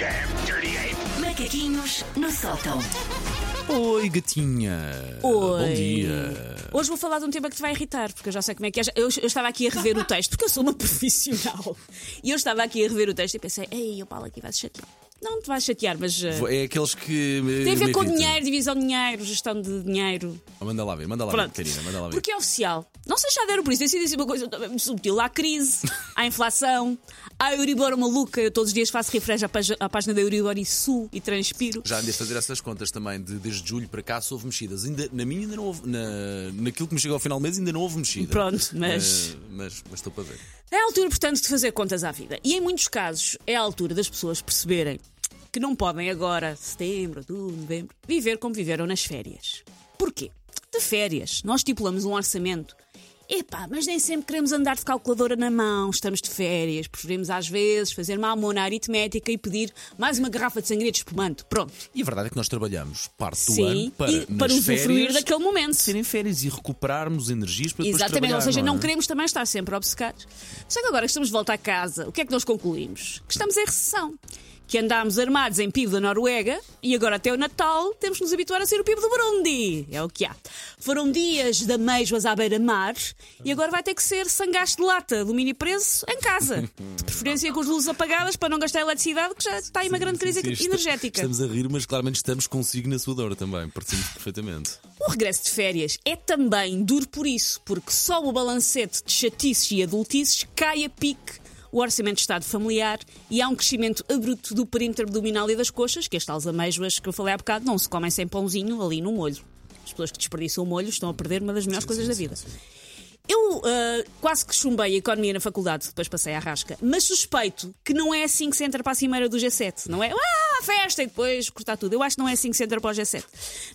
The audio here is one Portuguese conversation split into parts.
damn dirty ape! Macaquinhos no sótão. Oi, gatinha. Oi. Bom dia. Hoje vou falar de um tema que te vai irritar, porque eu já sei como é que é. Eu, eu estava aqui a rever o texto, porque eu sou uma profissional. E eu estava aqui a rever o texto e pensei, ei, o Paulo aqui vai se chatear. Não te vais chatear, mas. uh, É aqueles que. me- tem a ver me com irritam. dinheiro, divisão de dinheiro, gestão de dinheiro. Oh, Manda lá ver, manda lá ver, Pronto. Manda lá ver. Porque é oficial. Não sei se já deram por isso. Tem sido assim uma coisa muito subtil. Há crise, há inflação, há Euribor maluca. Eu todos os dias faço refresh à, página- à página da Euribor e suo e transpiro. Já andei a fazer essas contas também, de, desde julho para cá se houve mexidas. Ainda, na minha ainda não houve. Na, naquilo que me chegou ao final do mês ainda não houve mexida. Pronto, mas- Eh, mas mas estou para ver. É a altura, portanto, de fazer contas à vida. E em muitos casos é a altura das pessoas perceberem que não podem agora, setembro, outubro, novembro, viver como viveram nas férias. Porquê? De férias, nós estipulamos um orçamento. Epá, mas nem sempre queremos andar de calculadora na mão, estamos de férias, preferimos às vezes fazer uma amona aritmética e pedir mais uma garrafa de sangria de espumante. Pronto. E a verdade é que nós trabalhamos parte do Sim, ano para, e para usufruir daquele momento. serem férias e recuperarmos energias para depois Exatamente, ou seja, não, é? queremos também estar sempre obcecados. Só que agora que estamos de volta a casa, o que é que nós concluímos? Que estamos em recessão. Que andámos armados em PIB da Noruega e agora até o Natal temos que nos habituar a ser o PIB do Burundi. É o que há. Foram dias de ameijoas à beira-mar e agora vai ter que ser sangaste de lata do mini preço em casa. De preferência com as luzes apagadas para não gastar eletricidade, que já está aí uma grande crise Sim, sim, energética. Estamos a rir, mas claramente estamos consigo na sua dor também. Parecemos perfeitamente. O regresso de férias é também duro por isso, porque só o balancete de chatices e adultices cai a pique o orçamento de Estado familiar e há um crescimento abrupto do perímetro abdominal e das coxas, que as tais amêijoas que eu falei há bocado não se comem sem pãozinho ali no molho. As pessoas que desperdiçam o molho estão a perder uma das melhores coisas da vida. Eu ah, quase que chumbei a economia na faculdade, depois passei à rasca, mas suspeito que não é assim que se entra para a cimeira do G7, não é? Ah, festa e depois cortar tudo. Eu acho que não é assim que se entra para o G7.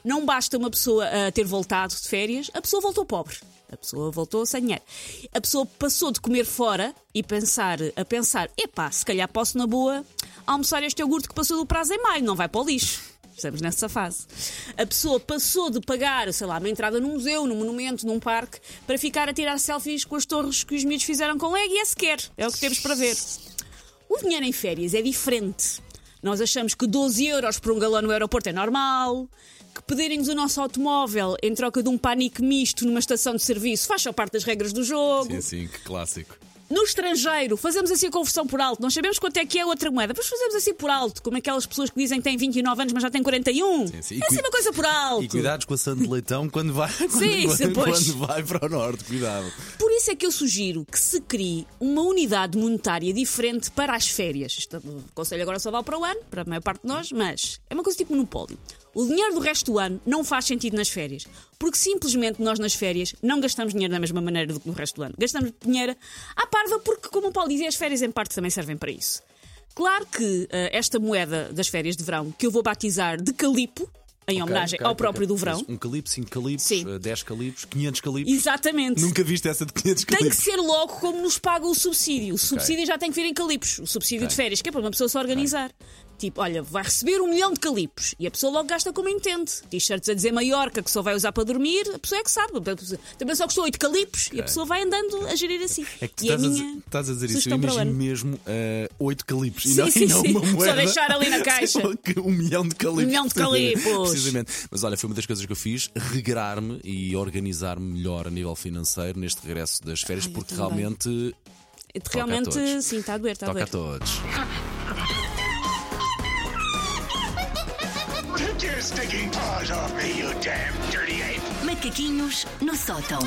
Não basta uma pessoa ah, ter voltado de férias, a pessoa voltou pobre. A pessoa voltou sem dinheiro. A pessoa passou de comer fora e pensar, a pensar: epá, se calhar posso na boa almoçar este iogurte que passou do prazo em maio, não vai para o lixo. Estamos nessa fase. A pessoa passou de pagar, sei lá, uma entrada num museu, num monumento, num parque, para ficar a tirar selfies com as torres que os miúdos fizeram com leg e é sequer. É o que temos para ver. O dinheiro em férias é diferente. Nós achamos que 12 euros por um galão no aeroporto é normal, que pedirem-nos o nosso automóvel em troca de um panique misto numa estação de serviço faz só parte das regras do jogo. Sim, sim, que clássico. No estrangeiro, fazemos assim a conversão por alto. Não sabemos quanto é que é outra moeda, mas fazemos assim por alto, como aquelas pessoas que dizem que têm 29 anos, mas já têm 41. Sim, sim. É assim uma coisa por alto. E cuidados com a Santo Leitão quando vai, quando, Sim, quando, quando vai para o norte. Cuidado. Isso é que eu sugiro que se crie uma unidade monetária diferente para as férias. O conselho agora só vale para o ano, para a maior parte de nós, mas é uma coisa tipo monopólio. O dinheiro do resto do ano não faz sentido nas férias, porque simplesmente nós nas férias não gastamos dinheiro da mesma maneira do que no resto do ano. Gastamos dinheiro à parva porque, como o Paulo dizia, as férias em parte também servem para isso. Claro que eh, esta moeda das férias de verão, que eu vou batizar de calipo, em homenagem Ok, ao próprio do verão, Um calipo, 5 calipos, eh, 10 calipos, 500 calipos. exatamente. Nunca viste essa de 500 Tem calipos. que ser logo como nos paga o subsídio. O subsídio já tem que vir em calipos. O subsídio de férias, que é para uma pessoa se organizar. Tipo, olha, vai receber um milhão de calipos e a pessoa logo gasta como entende. T-shirts a dizer Maiorca que só vai usar para dormir, a pessoa é que sabe. Também só custou 8 calipos e a pessoa vai andando a gerir assim. É que tu e estás, a, minha dizer- estás a dizer isso, eu imagino mesmo eh, 8 calipos e Sim, não, sim, e não sim. uma Só moeda. deixar ali na caixa. Só um milhão de calipos. Um milhão de calipos. Precisamente. Mas olha, foi uma das coisas que eu fiz, regrar-me e organizar-me melhor a nível financeiro neste regresso das férias, Ai, porque realmente Realmente, sim, está a doer, está a toca a doer. todos. Take your stinking paws off me, you damn dirty ape! Macaquinhos no sótão.